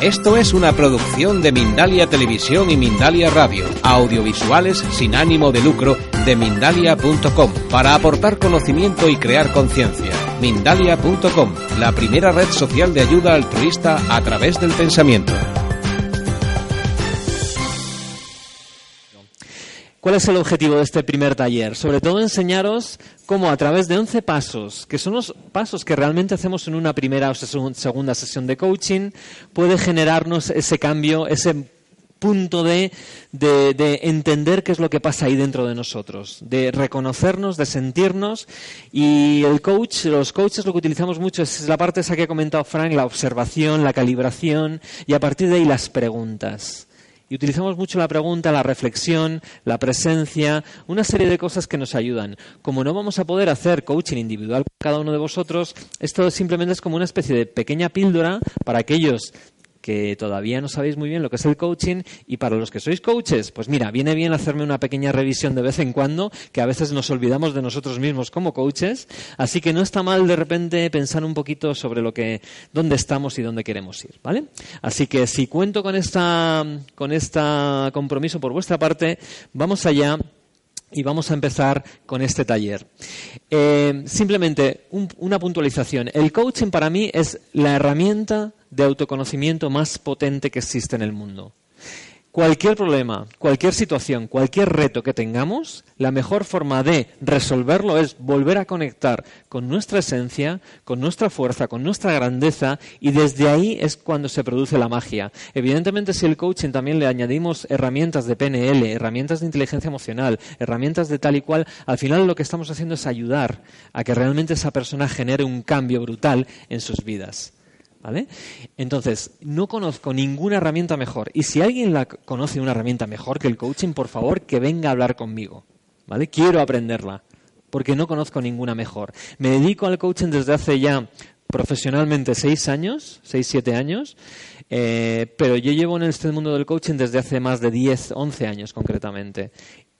Esto es una producción de Mindalia Televisión y Mindalia Radio, audiovisuales sin ánimo de lucro de mindalia.com, para aportar conocimiento y crear conciencia. Mindalia.com, la primera red social de ayuda altruista a través del pensamiento. ¿Cuál es el objetivo de este primer taller? Sobre todo enseñaros cómo a través de 11 pasos, que son los pasos que realmente hacemos en una primera o segunda sesión de coaching, puede generarnos ese cambio, ese punto de, de, entender qué es lo que pasa ahí dentro de nosotros, de reconocernos, de sentirnos. Y el coach, los coaches lo que utilizamos mucho es la parte esa que ha comentado Frank, la observación, la calibración y a partir de ahí las preguntas. Y utilizamos mucho la pregunta, la reflexión, la presencia, una serie de cosas que nos ayudan. Como no vamos a poder hacer coaching individual con cada uno de vosotros, esto simplemente es como una especie de pequeña píldora para aquellos que todavía no sabéis muy bien lo que es el coaching y para los que sois coaches, pues mira, viene bien hacerme una pequeña revisión de vez en cuando, que a veces nos olvidamos de nosotros mismos como coaches, así que no está mal de repente pensar un poquito sobre lo que dónde estamos y dónde queremos ir, ¿vale? Así que si cuento con esta con este compromiso por vuestra parte, vamos allá y vamos a empezar con este taller. Eh, simplemente una puntualización. El coaching para mí es la herramienta de autoconocimiento más potente que existe en el mundo. Cualquier problema, cualquier situación, cualquier reto que tengamos, la mejor forma de resolverlo es volver a conectar con nuestra esencia, con nuestra fuerza, con nuestra grandeza y desde ahí es cuando se produce la magia. Evidentemente si el coaching también le añadimos herramientas de PNL, herramientas de inteligencia emocional, herramientas de tal y cual, al final lo que estamos haciendo es ayudar a que realmente esa persona genere un cambio brutal en sus vidas. ¿Vale? Entonces, no conozco ninguna herramienta mejor. Y si alguien la conoce una herramienta mejor que el coaching, por favor, que venga a hablar conmigo. ¿Vale? Quiero aprenderla, porque no conozco ninguna mejor. Me dedico al coaching desde hace ya profesionalmente seis años, seis, siete años, eh, pero yo llevo en este mundo del coaching desde hace más de diez, once años concretamente.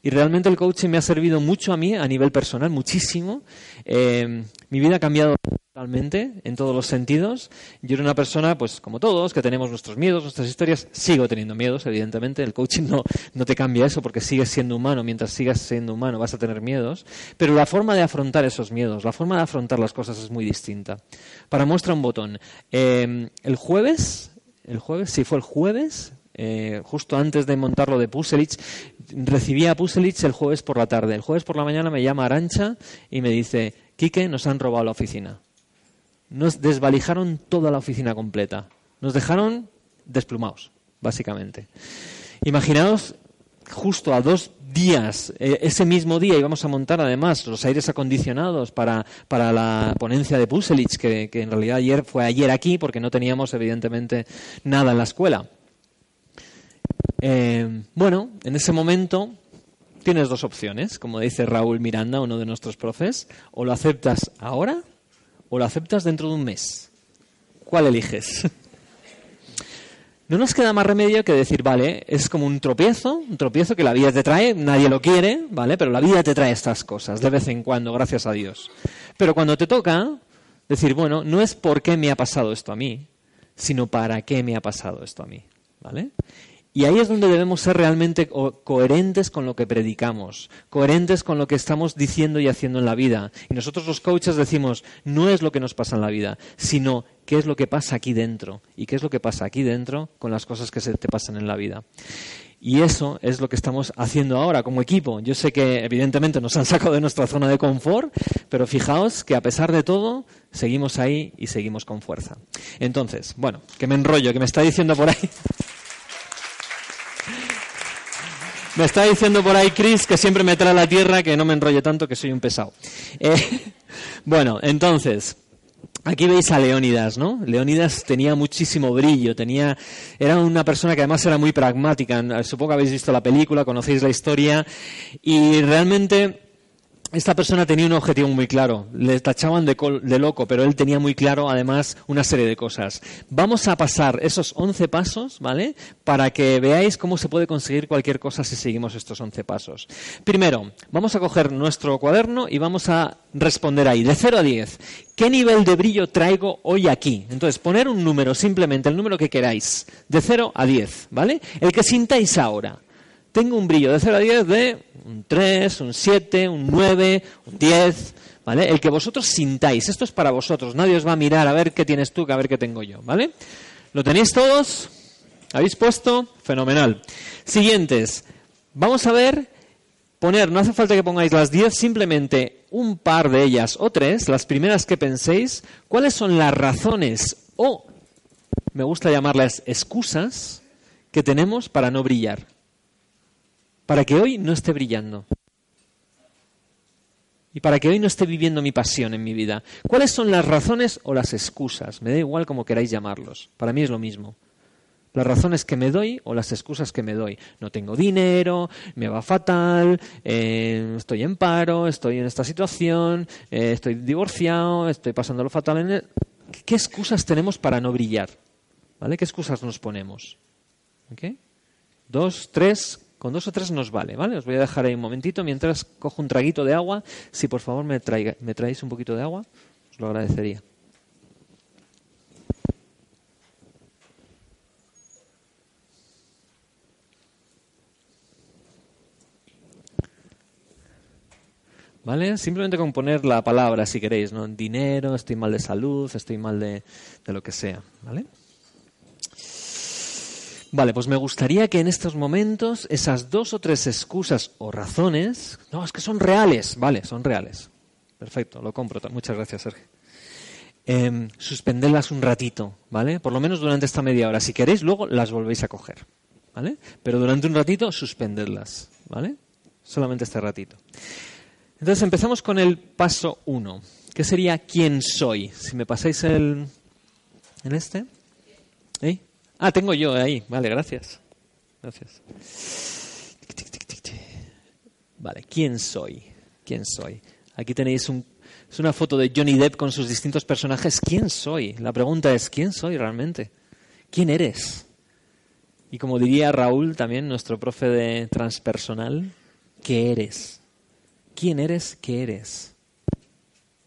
Y realmente el coaching me ha servido mucho a mí a nivel personal, muchísimo. Eh, mi vida ha cambiado totalmente en todos los sentidos. Yo era una persona, pues como todos, que tenemos nuestros miedos, nuestras historias. Sigo teniendo miedos, evidentemente. El coaching no, no te cambia eso porque sigues siendo humano. Mientras sigas siendo humano vas a tener miedos. Pero la forma de afrontar esos miedos, la forma de afrontar las cosas es muy distinta. Para muestra un botón. Eh, el jueves, el jueves, sí fue el jueves, eh, justo antes de montarlo de Puselich, recibí a Puselich el jueves por la tarde. El jueves por la mañana me llama Arancha y me dice, Quique, nos han robado la oficina. Nos desvalijaron toda la oficina completa. Nos dejaron desplumados, básicamente. Imaginaos, justo a dos días, eh, ese mismo día íbamos a montar además los aires acondicionados para, para la ponencia de Puselich, que, que en realidad ayer fue ayer aquí porque no teníamos evidentemente nada en la escuela. Eh, bueno, en ese momento tienes dos opciones, como dice Raúl Miranda, uno de nuestros profes, o lo aceptas ahora o lo aceptas dentro de un mes. ¿Cuál eliges? No nos queda más remedio que decir, vale, es como un tropiezo, un tropiezo que la vida te trae, nadie lo quiere, ¿vale? Pero la vida te trae estas cosas de vez en cuando, gracias a Dios. Pero cuando te toca, decir, bueno, no es por qué me ha pasado esto a mí, sino para qué me ha pasado esto a mí, ¿vale? Y ahí es donde debemos ser realmente coherentes con lo que predicamos, coherentes con lo que estamos diciendo y haciendo en la vida. Y nosotros los coaches decimos, no es lo que nos pasa en la vida, sino qué es lo que pasa aquí dentro. Y qué es lo que pasa aquí dentro con las cosas que se te pasan en la vida. Y eso es lo que estamos haciendo ahora como equipo. Yo sé que evidentemente nos han sacado de nuestra zona de confort, pero fijaos que a pesar de todo, seguimos ahí y seguimos con fuerza. Entonces, bueno, que me enrollo, que me está diciendo por ahí. Me está diciendo por ahí Chris que siempre me trae la tierra, que no me enrolle tanto, que soy un pesado. Eh, bueno, entonces, Aquí veis a Leónidas, ¿no? Leónidas tenía muchísimo brillo, tenía, era una persona que además era muy pragmática. Supongo que habéis visto la película, conocéis la historia, y realmente esta persona tenía un objetivo muy claro, le tachaban de, de, loco, pero él tenía muy claro además una serie de cosas. Vamos a pasar esos 11 pasos, ¿vale? Para que veáis cómo se puede conseguir cualquier cosa si seguimos estos 11 pasos. Primero, vamos a coger nuestro cuaderno y vamos a responder ahí, de 0 a 10, ¿qué nivel de brillo traigo hoy aquí? Entonces, poner un número, simplemente el número que queráis, de 0 a 10, ¿vale? El que sintáis ahora tengo un brillo de 0 a 10 de un 3, un 7, un 9, un 10, ¿vale? El que vosotros sintáis. Esto es para vosotros. Nadie os va a mirar a ver qué tienes tú, a ver qué tengo yo, ¿vale? ¿Lo tenéis todos? ¿Habéis puesto? Fenomenal. Siguientes. Vamos a ver, poner, no hace falta que pongáis las 10, simplemente un par de ellas o tres, las primeras que penséis, cuáles son las razones o, me gusta llamarlas excusas, que tenemos para no brillar para que hoy no esté brillando. Y para que hoy no esté viviendo mi pasión en mi vida. ¿Cuáles son las razones o las excusas? Me da igual como queráis llamarlos. Para mí es lo mismo. Las razones que me doy o las excusas que me doy. No tengo dinero, me va fatal, eh, estoy en paro, estoy en esta situación, eh, estoy divorciado, estoy pasándolo fatal en el... ¿Qué excusas tenemos para no brillar? ¿Vale? ¿Qué excusas nos ponemos? Dos, tres, con dos o tres nos vale, ¿vale? Os voy a dejar ahí un momentito mientras cojo un traguito de agua. Si por favor me, traéis un poquito de agua, os lo agradecería. ¿Vale? Simplemente con poner la palabra, si queréis, ¿no? Dinero, estoy mal de salud, estoy mal de, de lo que sea, ¿vale? Vale, pues me gustaría que en estos momentos esas dos o tres excusas o razones, no, es que son reales, vale, son reales. Perfecto, lo compro. Muchas gracias, Sergio. Eh, un ratito, ¿vale? Por lo menos durante esta media hora. Si queréis, luego las volvéis a coger, ¿vale? Pero durante un ratito, suspenderlas, ¿vale? Solamente este ratito. Entonces empezamos con el paso uno, que sería quién soy. Si me pasáis el... ¿En este? ¿Eh? Ah, tengo yo ahí. Vale, gracias. Gracias. Vale, ¿quién soy? ¿Quién soy? Aquí tenéis un, es una foto de Johnny Depp con sus distintos personajes. ¿Quién soy? La pregunta es, ¿quién soy realmente? ¿Quién eres? Y como diría Raúl, también nuestro profe de transpersonal, ¿qué eres? ¿Quién eres? ¿Qué eres?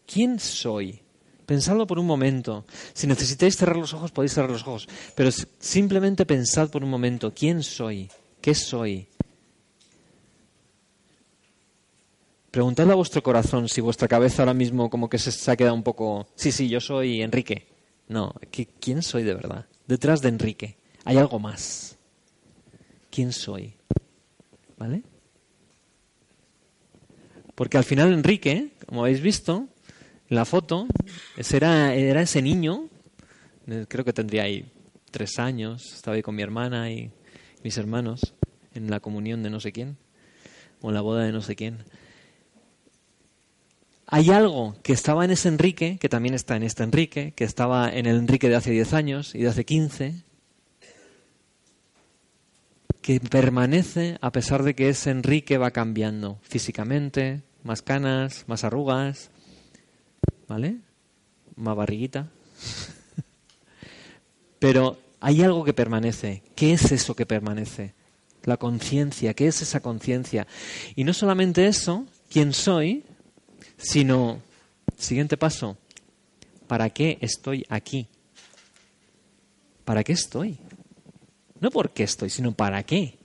¿Quién soy? Pensadlo por un momento. Si necesitáis cerrar los ojos, podéis cerrar los ojos. Pero simplemente pensad por un momento, ¿quién soy? ¿Qué soy? Preguntadle a vuestro corazón si vuestra cabeza ahora mismo como que se, ha quedado un poco... Sí, sí, yo soy Enrique. No, ¿quién soy de verdad? Detrás de Enrique hay algo más. ¿Quién soy? ¿Vale? Porque al final Enrique, como habéis visto, la foto, era, era ese niño, eh, creo que tendría ahí tres años, estaba ahí con mi hermana y mis hermanos en la comunión de no sé quién, o en la boda de no sé quién. Hay algo que estaba en ese Enrique, que también está en este Enrique, que estaba en el Enrique de hace 10 años y de hace 15, que permanece a pesar de que ese Enrique va cambiando físicamente, más canas, más arrugas, ¿vale? Más barriguita. Pero hay algo que permanece. ¿Qué es eso que permanece? La conciencia. ¿Qué es esa conciencia? Y no solamente eso, quién soy, sino, siguiente paso, ¿para qué estoy aquí? ¿Para qué estoy? No por qué estoy, sino para qué.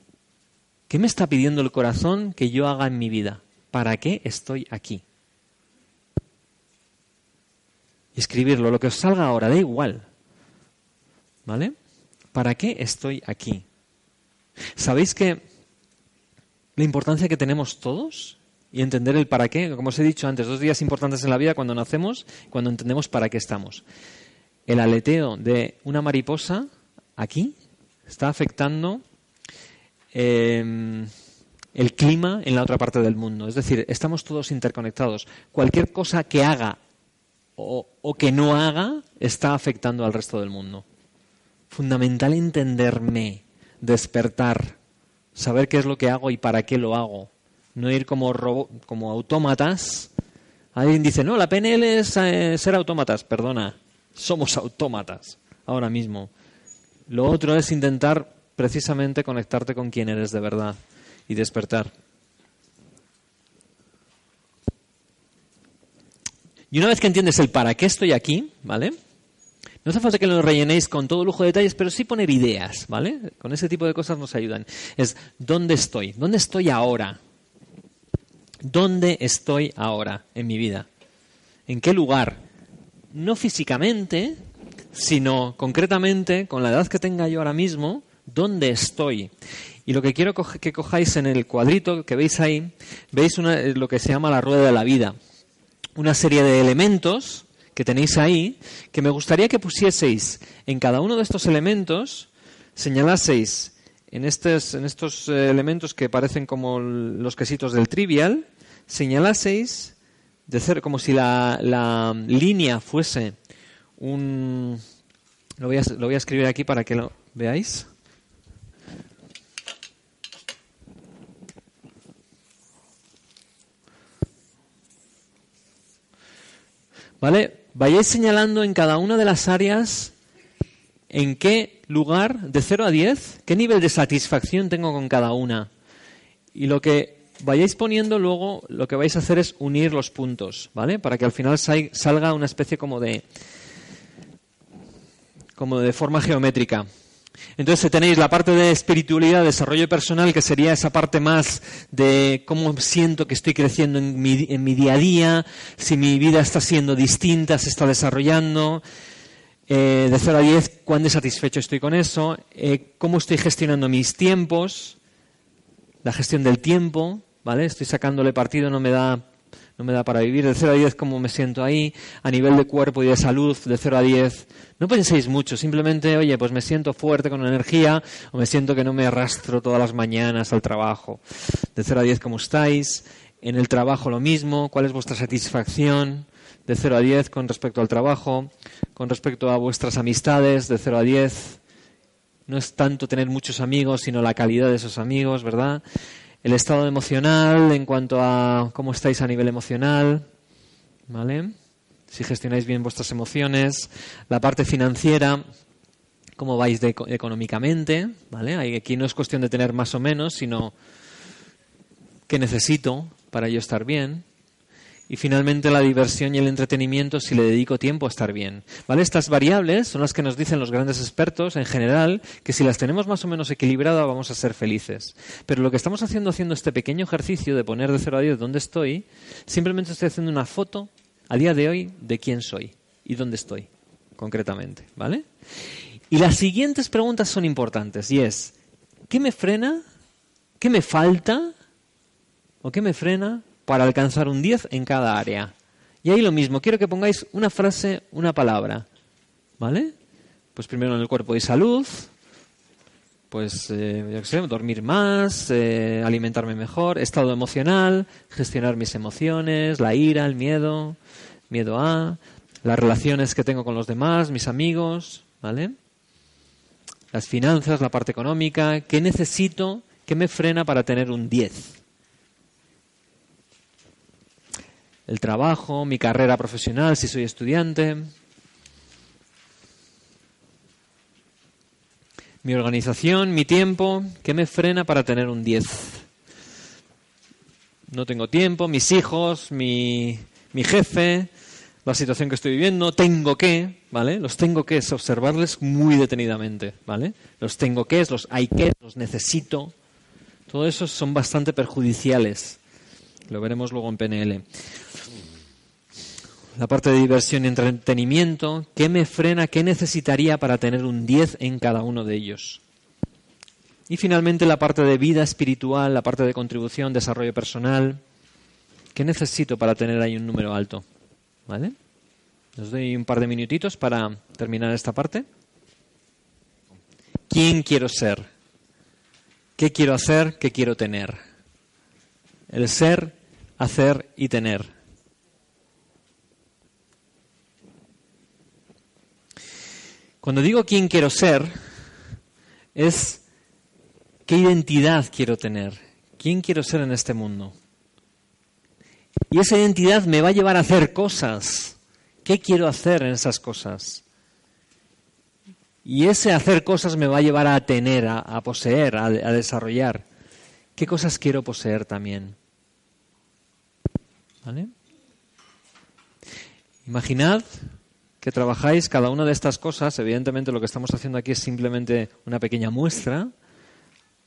¿Qué me está pidiendo el corazón que yo haga en mi vida? ¿Para qué estoy aquí? Escribirlo, lo que os salga ahora, da igual. ¿Vale? ¿Para qué estoy aquí? ¿Sabéis que la importancia que tenemos todos y entender el para qué, como os he dicho antes, dos días importantes en la vida cuando nacemos, cuando entendemos para qué estamos. El aleteo de una mariposa aquí está afectando em, el clima en la otra parte del mundo. Es decir, estamos todos interconectados. Cualquier cosa que haga o, que no haga está afectando al resto del mundo. Fundamental entenderme, despertar, saber qué es lo que hago y para qué lo hago. No ir como, como autómatas. Alguien dice, no, la PNL es eh, ser autómatas. Perdona, somos autómatas ahora mismo. Lo otro es intentar precisamente conectarte con quien eres de verdad y despertar. Y una vez que entiendes el para qué estoy aquí, ¿vale? No hace falta que lo rellenéis con todo lujo de detalles, pero sí poner ideas, ¿vale? Con ese tipo de cosas nos ayudan. Es ¿dónde estoy? ¿Dónde estoy ahora? ¿Dónde estoy ahora en mi vida? ¿En qué lugar? No físicamente, sino concretamente, con la edad que tenga yo ahora mismo, ¿dónde estoy? Y lo que quiero que cojáis en el cuadrito que veis ahí, veis lo que se llama la rueda de la vida. Una serie de elementos que tenéis ahí, que me gustaría que pusieseis en cada uno de estos elementos, señalaseis en estos, en estos eh, elementos que parecen como los quesitos del trivial, señalaseis de cero, como si la, la línea fuese un... Lo voy, a, lo voy a escribir aquí para que lo veáis. ¿Vale? Vayáis señalando en cada una de las áreas en qué lugar, de 0 a 10, qué nivel de satisfacción tengo con cada una. Y lo que vayáis poniendo luego, lo que vais a hacer es unir los puntos, ¿vale? Para que al final salga una especie como de, como de forma geométrica. Entonces tenéis la parte de espiritualidad, desarrollo personal, que sería esa parte más de cómo siento que estoy creciendo en mi, día a día, si mi vida está siendo distinta, se está desarrollando. Eh, de 0 a 10, cuán satisfecho estoy con eso, eh, cómo estoy gestionando mis tiempos, la gestión del tiempo, ¿vale? Estoy sacándole partido, no me da no me da para vivir. De 0 a 10, ¿cómo me siento ahí? A nivel de cuerpo y de salud, de 0 a 10. No penséis mucho, simplemente, oye, pues me siento fuerte con energía o me siento que no me arrastro todas las mañanas al trabajo. De 0 a 10, ¿cómo estáis? En el trabajo lo mismo, ¿cuál es vuestra satisfacción? De 0 a 10 con respecto al trabajo, con respecto a vuestras amistades, de 0 a 10. No es tanto tener muchos amigos, sino la calidad de esos amigos, ¿verdad? El estado emocional en cuanto a cómo estáis a nivel emocional, ¿vale? Si gestionáis bien vuestras emociones, la parte financiera, cómo vais económicamente, ¿vale? Aquí no es cuestión de tener más o menos, sino qué necesito para yo estar bien, y finalmente la diversión y el entretenimiento si le dedico tiempo a estar bien. ¿Vale? Estas variables son las que nos dicen los grandes expertos en general que si las tenemos más o menos equilibradas vamos a ser felices. Pero lo que estamos haciendo haciendo este pequeño ejercicio de poner de 0 a 10 dónde estoy, simplemente estoy haciendo una foto a día de hoy de quién soy y dónde estoy concretamente, ¿vale? Y las siguientes preguntas son importantes y es ¿qué me frena? ¿Qué me falta? ¿O qué me frena para alcanzar un 10 en cada área. Y ahí lo mismo, quiero que pongáis una frase, una palabra. ¿Vale? Pues primero en el cuerpo y salud, pues, eh, sé, dormir más, eh, alimentarme mejor, estado emocional, gestionar mis emociones, la ira, el miedo, miedo a, las relaciones que tengo con los demás, mis amigos, ¿vale? Las finanzas, la parte económica, ¿qué necesito? ¿Qué me frena para tener un 10? El trabajo, mi carrera profesional si soy estudiante, mi organización, mi tiempo, ¿qué me frena para tener un 10? No tengo tiempo, mis hijos, mi, mi jefe, la situación que estoy viviendo, tengo que, ¿vale? Los tengo que es observarles muy detenidamente, ¿vale? Los tengo que, los hay que, los necesito. Todo eso son bastante perjudiciales. Lo veremos luego en PNL la parte de diversión y entretenimiento, ¿qué me frena, qué necesitaría para tener un 10 en cada uno de ellos? Y finalmente la parte de vida espiritual, la parte de contribución, desarrollo personal, ¿qué necesito para tener ahí un número alto? ¿Vale? Os doy un par de minutitos para terminar esta parte. ¿Quién quiero ser? ¿Qué quiero hacer? ¿Qué quiero tener? El ser, hacer y tener. Cuando digo quién quiero ser, es qué identidad quiero tener, quién quiero ser en este mundo. Y esa identidad me va a llevar a hacer cosas. ¿Qué quiero hacer en esas cosas? Y ese hacer cosas me va a llevar a tener, a, poseer, a, desarrollar. ¿Qué cosas quiero poseer también? Imaginad que trabajáis cada una de estas cosas. Evidentemente lo que estamos haciendo aquí es simplemente una pequeña muestra.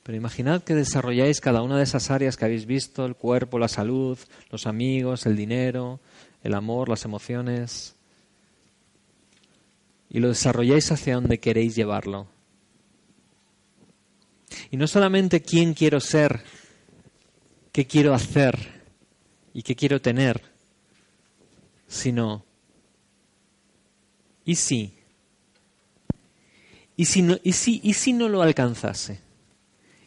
Pero imaginad que desarrolláis cada una de esas áreas que habéis visto, el cuerpo, la salud, los amigos, el dinero, el amor, las emociones, y lo desarrolláis hacia donde queréis llevarlo. Y no solamente quién quiero ser, qué quiero hacer y qué quiero tener, sino ¿y si? ¿Y si no, y si, y si no lo alcanzase?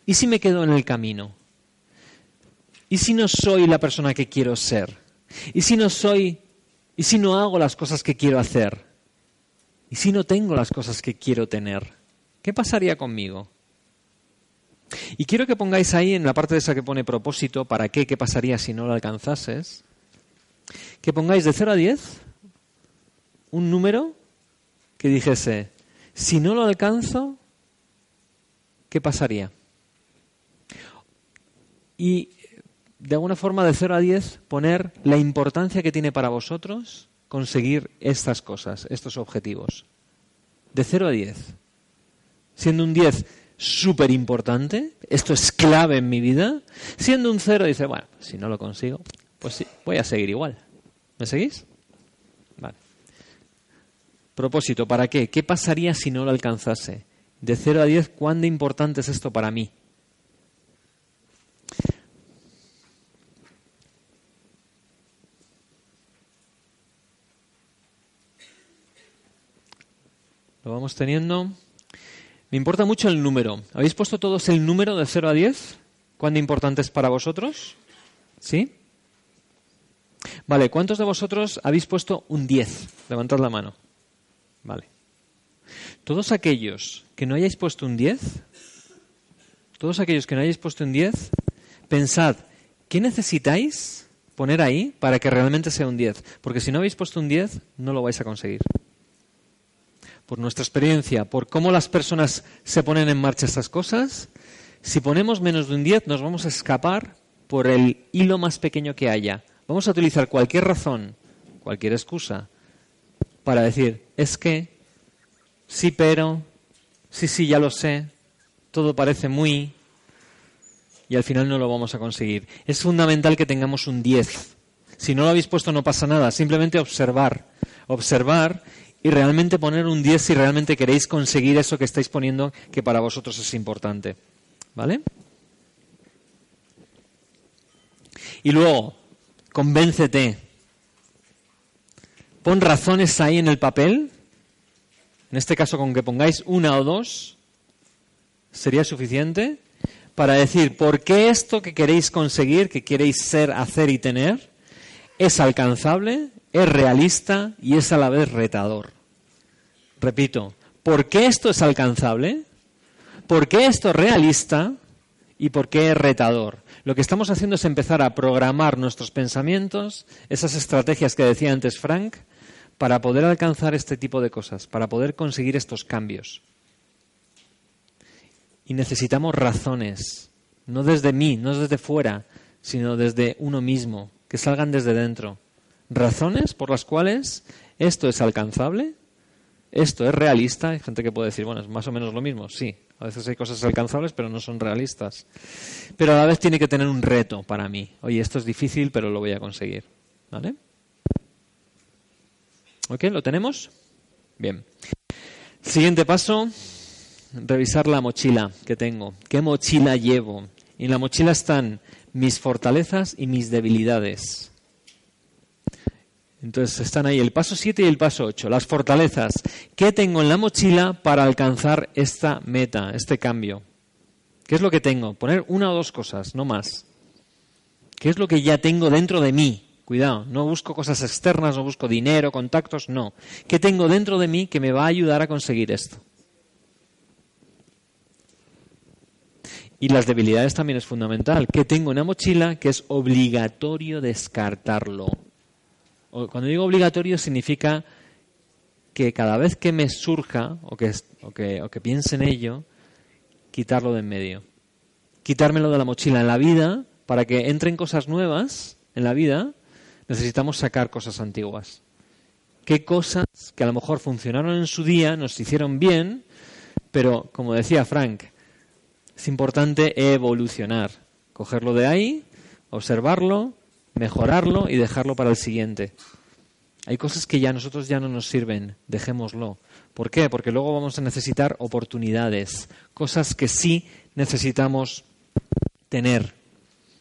¿Y si me quedo en el camino? ¿Y si no soy la persona que quiero ser? ¿Y si no soy, y si no hago las cosas que quiero hacer? ¿Y si no tengo las cosas que quiero tener? ¿Qué pasaría conmigo? Y quiero que pongáis ahí en la parte de esa que pone propósito, ¿para qué? ¿Qué pasaría si no lo alcanzases? Que pongáis de 0 a 10 un número que dijese, si no lo alcanzo, ¿qué pasaría? Y de alguna forma de 0 a 10 poner la importancia que tiene para vosotros conseguir estas cosas, estos objetivos. De 0 a 10. Siendo un 10 súper importante, esto es clave en mi vida, siendo un 0 dice, bueno, si no lo consigo, pues sí, voy a seguir igual. ¿Me seguís? Vale. Propósito, ¿para qué? ¿Qué pasaría si no lo alcanzase? De 0 a 10, ¿cuán importante es esto para mí? Lo vamos teniendo. Me importa mucho el número. ¿Habéis puesto todos el número de 0 a 10? ¿Cuán importante es para vosotros? ¿Sí? Vale, ¿cuántos de vosotros habéis puesto un 10? Levantad la mano. Vale. Todos aquellos que no hayáis puesto un 10, todos aquellos que no hayáis puesto un 10, pensad, ¿qué necesitáis poner ahí para que realmente sea un 10? Porque si no habéis puesto un 10, no lo vais a conseguir por nuestra experiencia, por cómo las personas se ponen en marcha estas cosas, si ponemos menos de un 10 nos vamos a escapar por el hilo más pequeño que haya. Vamos a utilizar cualquier razón, cualquier excusa, para decir, es que, sí, pero, sí, sí, ya lo sé, todo parece muy, y al final no lo vamos a conseguir. Es fundamental que tengamos un 10. Si no lo habéis puesto no pasa nada, simplemente observar. Observar y realmente poner un 10 si realmente queréis conseguir eso que estáis poniendo que para vosotros es importante. ¿Vale? Y luego, convéncete. Pon razones ahí en el papel. En este caso, con que pongáis una o dos, sería suficiente para decir por qué esto que queréis conseguir, que queréis ser, hacer y tener, es alcanzable, es realista y es a la vez retador. Repito, ¿por qué esto es alcanzable? ¿Por qué esto es realista? ¿Y por qué es retador? Lo que estamos haciendo es empezar a programar nuestros pensamientos, esas estrategias que decía antes Frank, para poder alcanzar este tipo de cosas, para poder conseguir estos cambios. Y necesitamos razones, no desde mí, no desde fuera, sino desde uno mismo, que salgan desde dentro. Razones por las cuales esto es alcanzable esto es realista. Hay gente que puede decir, bueno, es más o menos lo mismo. Sí, a veces hay cosas alcanzables, pero no son realistas. Pero a la vez tiene que tener un reto para mí. Oye, esto es difícil, pero lo voy a conseguir. ¿Vale? ¿Ok? ¿Lo tenemos? Bien. Siguiente paso, revisar la mochila que tengo. ¿Qué mochila llevo? Y en la mochila están mis fortalezas y mis debilidades. Entonces están ahí el paso 7 y el paso 8, las fortalezas. ¿Qué tengo en la mochila para alcanzar esta meta, este cambio? ¿Qué es lo que tengo? Poner una o dos cosas, no más. ¿Qué es lo que ya tengo dentro de mí? Cuidado, no busco cosas externas, no busco dinero, contactos, no. ¿Qué tengo dentro de mí que me va a ayudar a conseguir esto? Y las debilidades también es fundamental. Que tengo una mochila que es obligatorio descartarlo. Cuando digo obligatorio significa que cada vez que me surja o que, o que, piense en ello, quitarlo de en medio. Quitármelo de la mochila en la vida, para que entren cosas nuevas en la vida, necesitamos sacar cosas antiguas. ¿Qué cosas que a lo mejor funcionaron en su día, nos hicieron bien, pero como decía Frank, es importante evolucionar, cogerlo de ahí, observarlo, mejorarlo y dejarlo para el siguiente. Hay cosas que ya a nosotros ya no nos sirven, dejémoslo. ¿Por qué? Porque luego vamos a necesitar oportunidades, cosas que sí necesitamos tener.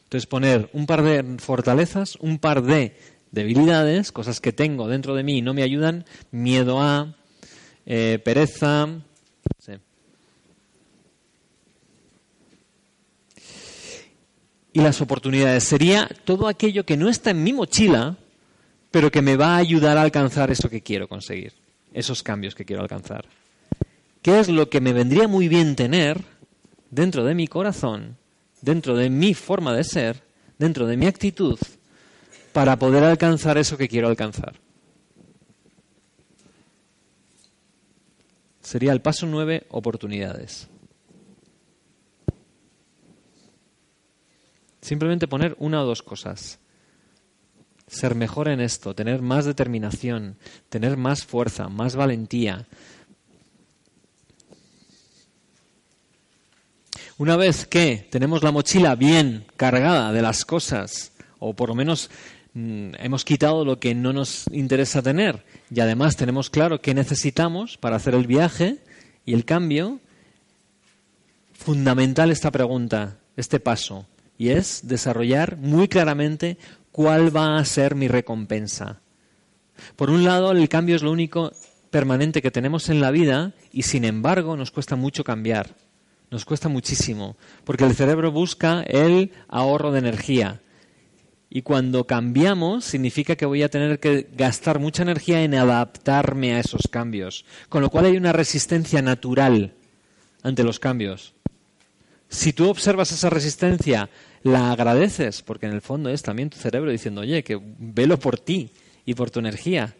Entonces poner un par de fortalezas, un par de debilidades, cosas que tengo dentro de mí y no me ayudan, miedo a, eh, pereza. Y las oportunidades sería todo aquello que no está en mi mochila, pero que me va a ayudar a alcanzar eso que quiero conseguir, esos cambios que quiero alcanzar. ¿Qué es lo que me vendría muy bien tener dentro de mi corazón, dentro de mi forma de ser, dentro de mi actitud, para poder alcanzar eso que quiero alcanzar? Sería el paso nueve, oportunidades. Simplemente poner una o dos cosas ser mejor en esto, tener más determinación, tener más fuerza, más valentía. Una vez que tenemos la mochila bien cargada de las cosas, o por lo menos mm, hemos quitado lo que no nos interesa tener, y además tenemos claro qué necesitamos para hacer el viaje y el cambio, fundamental esta pregunta, este paso, y es desarrollar muy claramente ¿cuál va a ser mi recompensa? Por un lado, el cambio es lo único permanente que tenemos en la vida y sin embargo nos cuesta mucho cambiar. Nos cuesta muchísimo, porque el cerebro busca el ahorro de energía. Y cuando cambiamos significa que voy a tener que gastar mucha energía en adaptarme a esos cambios. Con lo cual hay una resistencia natural ante los cambios. Si tú observas esa resistencia la agradeces, porque en el fondo es también tu cerebro diciendo, oye, que velo por ti y por tu energía.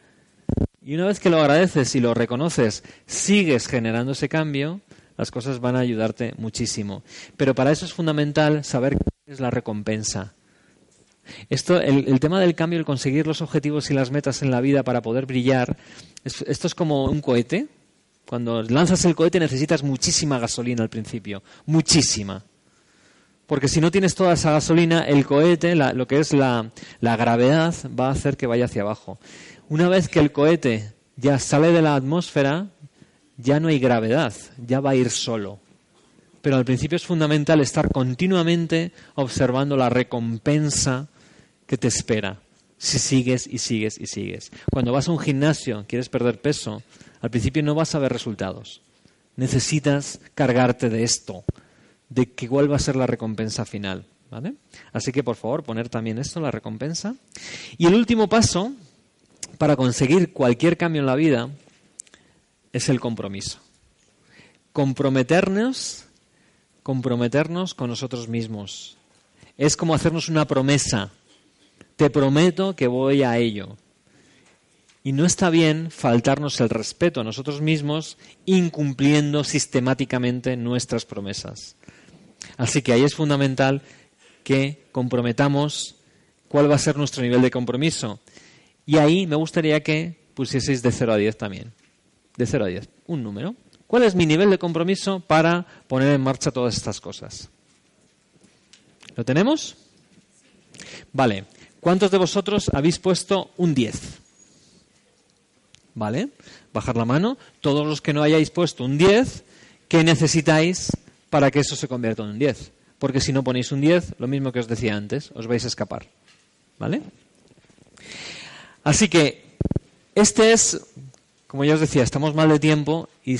Y una vez que lo agradeces y lo reconoces, sigues generando ese cambio, las cosas van a ayudarte muchísimo. Pero para eso es fundamental saber qué es la recompensa. Esto, el, tema del cambio, el conseguir los objetivos y las metas en la vida para poder brillar, esto es como un cohete. Cuando lanzas el cohete necesitas muchísima gasolina al principio, muchísima. Porque si no tienes toda esa gasolina, el cohete, lo que es la, gravedad, va a hacer que vaya hacia abajo. Una vez que el cohete ya sale de la atmósfera, ya no hay gravedad, ya va a ir solo. Pero al principio es fundamental estar continuamente observando la recompensa que te espera si sigues y sigues y sigues. Cuando vas a un gimnasio, quieres perder peso, al principio no vas a ver resultados. Necesitas cargarte de esto, de que cuál va a ser la recompensa final. ¿vale? Así que, por favor, poner también esto, la recompensa. Y el último paso para conseguir cualquier cambio en la vida es el compromiso. Comprometernos, comprometernos con nosotros mismos. Es como hacernos una promesa. Te prometo que voy a ello. Y no está bien faltarnos el respeto a nosotros mismos incumpliendo sistemáticamente nuestras promesas. Así que ahí es fundamental que comprometamos cuál va a ser nuestro nivel de compromiso. Y ahí me gustaría que pusieseis de 0 a 10 también. De 0 a 10, un número. ¿Cuál es mi nivel de compromiso para poner en marcha todas estas cosas? ¿Lo tenemos? Vale. ¿Cuántos de vosotros habéis puesto un 10? ¿Vale? Bajar la mano. Todos los que no hayáis puesto un 10, ¿qué necesitáis para que eso se convierta en un 10. Porque si no ponéis un 10, lo mismo que os decía antes, os vais a escapar. ¿Vale? Así que este es, como ya os decía, estamos mal de tiempo y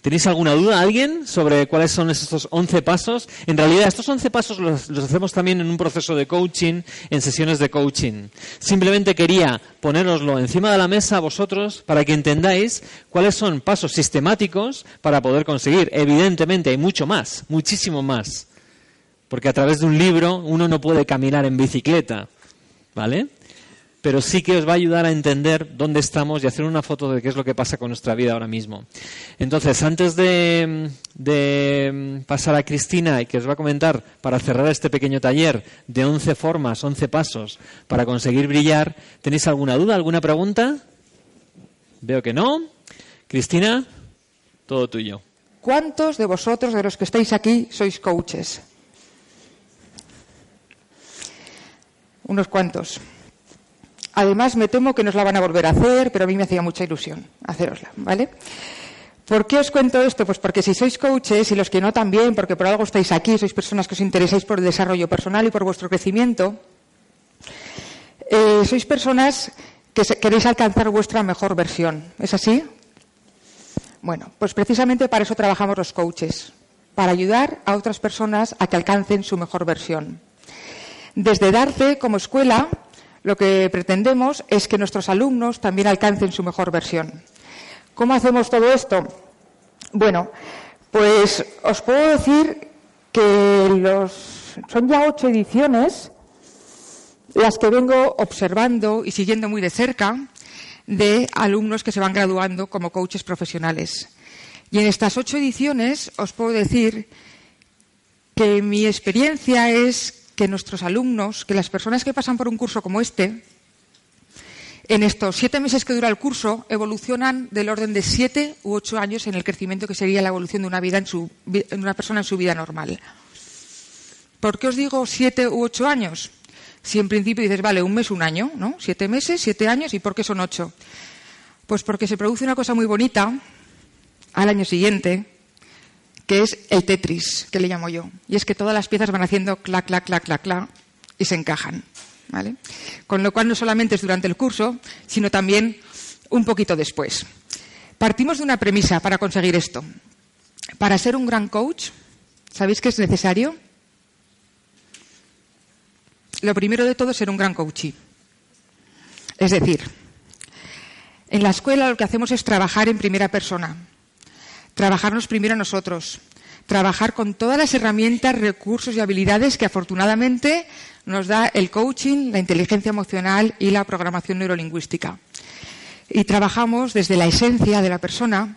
tenéis alguna duda, alguien, sobre cuáles son estos 11 pasos. En realidad, estos 11 pasos los, hacemos también en un proceso de coaching, en sesiones de coaching. Simplemente quería poneroslo encima de la mesa a vosotros para que entendáis cuáles son pasos sistemáticos para poder conseguir. Evidentemente, hay mucho más, muchísimo más. Porque a través de un libro uno no puede caminar en bicicleta. ¿Vale? Pero sí que os va a ayudar a entender dónde estamos y hacer una foto de qué es lo que pasa con nuestra vida ahora mismo. Entonces, antes de, pasar a Cristina y que os va a comentar para cerrar este pequeño taller de 11 formas, 11 pasos para conseguir brillar, ¿tenéis alguna duda, alguna pregunta? Veo que no. Cristina, todo tuyo. ¿Cuántos de vosotros, de los que estáis aquí, sois coaches? Unos cuantos. Además, me temo que nos la van a volver a hacer, pero a mí me hacía mucha ilusión hacerosla, ¿vale? ¿Por qué os cuento esto? Pues porque si sois coaches y los que no también, porque por algo estáis aquí, sois personas que os interesáis por el desarrollo personal y por vuestro crecimiento, eh, sois personas que queréis alcanzar vuestra mejor versión. ¿Es así? Bueno, pues precisamente para eso trabajamos los coaches, para ayudar a otras personas a que alcancen su mejor versión. Desde Darte, como escuela, lo que pretendemos es que nuestros alumnos también alcancen su mejor versión. ¿Cómo hacemos todo esto? Bueno, pues os puedo decir que son ya ocho ediciones las que vengo observando y siguiendo muy de cerca de alumnos que se van graduando como coaches profesionales. Y en estas ocho ediciones os puedo decir que mi experiencia es que nuestros alumnos, que las personas que pasan por un curso como este, en estos siete meses que dura el curso, evolucionan del orden de siete u ocho años en el crecimiento que sería la evolución de una vida en, una persona en su vida normal. ¿Por qué os digo siete u ocho años? Si en principio dices, vale, un mes, un año, ¿no? Siete meses, siete años, ¿y por qué son ocho? Pues porque se produce una cosa muy bonita al año siguiente, que es el Tetris, que le llamo yo. Y es que todas las piezas van haciendo clac, clac, clac, clac, clac y se encajan. ¿vale? Con lo cual no solamente es durante el curso, sino también un poquito después. Partimos de una premisa para conseguir esto. Para ser un gran coach, ¿sabéis qué es necesario? Lo primero de todo es ser un gran coachee. Es decir, en la escuela lo que hacemos es trabajar en primera persona trabajarnos primero nosotros, trabajar con todas las herramientas, recursos y habilidades que afortunadamente nos da el coaching, la inteligencia emocional y la programación neurolingüística. Y trabajamos desde la esencia de la persona,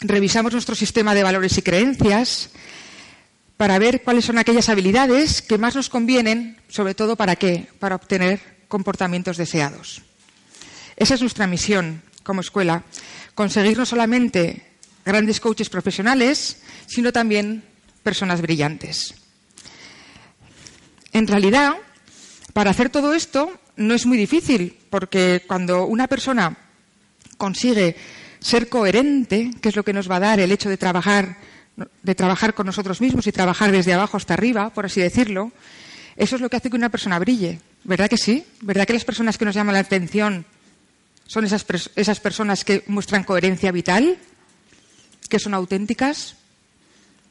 revisamos nuestro sistema de valores y creencias para ver cuáles son aquellas habilidades que más nos convienen, sobre todo para qué, para obtener comportamientos deseados. Esa es nuestra misión como escuela, conseguir no solamente grandes coaches profesionales, sino también personas brillantes. En realidad, para hacer todo esto no es muy difícil, porque cuando una persona consigue ser coherente, que es lo que nos va a dar el hecho de trabajar, de trabajar con nosotros mismos y trabajar desde abajo hasta arriba, por así decirlo, eso es lo que hace que una persona brille. ¿Verdad que sí? ¿Verdad que las personas que nos llaman la atención son esas, esas personas que muestran coherencia vital? Que son auténticas,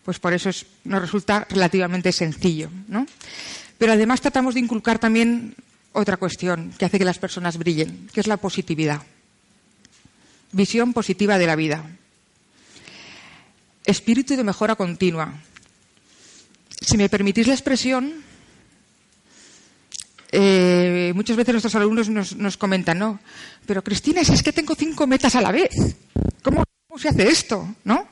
pues por eso nos resulta relativamente sencillo. ¿no? Pero además tratamos de inculcar también otra cuestión que hace que las personas brillen, que es la positividad. Visión positiva de la vida. Espíritu de mejora continua. Si me permitís la expresión, eh, muchas veces nuestros alumnos nos, nos, comentan, ¿no? Pero Cristina, si es que tengo cinco metas a la vez, ¿cómo, ¿Cómo se hace esto? ¿No?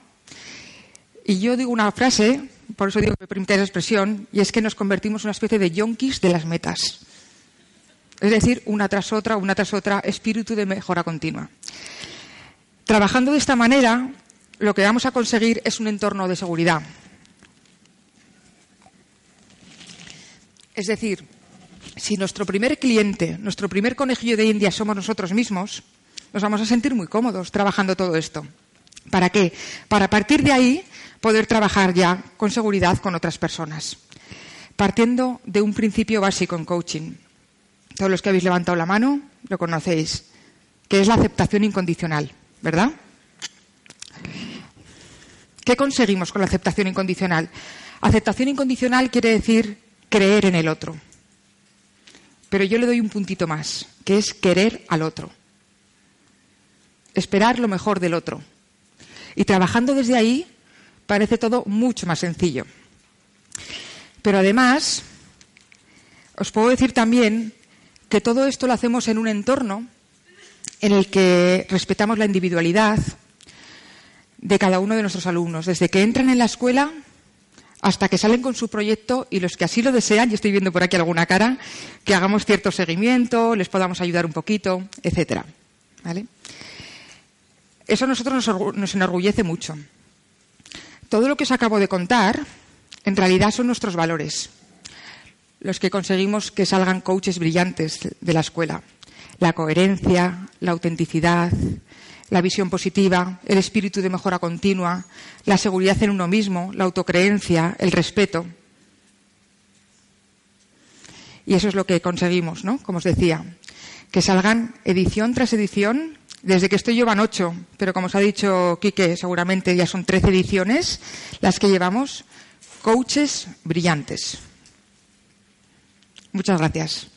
Y yo digo una frase, por eso digo que me permite la expresión, y es que nos convertimos en una especie de yonkis de las metas. Es decir, una tras otra, una tras otra, espíritu de mejora continua. Trabajando de esta manera, lo que vamos a conseguir es un entorno de seguridad. Es decir, si nuestro primer cliente, nuestro primer conejillo de India somos nosotros mismos, nos vamos a sentir muy cómodos trabajando todo esto. ¿Para qué? Para partir de ahí poder trabajar ya con seguridad con otras personas. Partiendo de un principio básico en coaching. Todos los que habéis levantado la mano lo conocéis, que es la aceptación incondicional. ¿verdad? ¿Qué conseguimos con la aceptación incondicional? Aceptación incondicional quiere decir creer en el otro. Pero yo le doy un puntito más, que es querer al otro. Esperar lo mejor del otro. Y trabajando desde ahí parece todo mucho más sencillo. Pero además, os puedo decir también que todo esto lo hacemos en un entorno en el que respetamos la individualidad de cada uno de nuestros alumnos, desde que entran en la escuela hasta que salen con su proyecto y los que así lo desean, y estoy viendo por aquí alguna cara, que hagamos cierto seguimiento, les podamos ayudar un poquito, etcétera. ¿Vale? Eso a nosotros nos, nos enorgullece mucho. Todo lo que os acabo de contar, en realidad son nuestros valores, los que conseguimos que salgan coaches brillantes de la escuela. La coherencia, la autenticidad, la visión positiva, el espíritu de mejora continua, la seguridad en uno mismo, la autocreencia, el respeto. Y eso es lo que conseguimos, ¿no? Como os decía, que salgan edición tras edición. Desde que estoy yo ocho, pero como os ha dicho Quique, seguramente ya son trece ediciones las que llevamos. Coaches brillantes. Muchas gracias.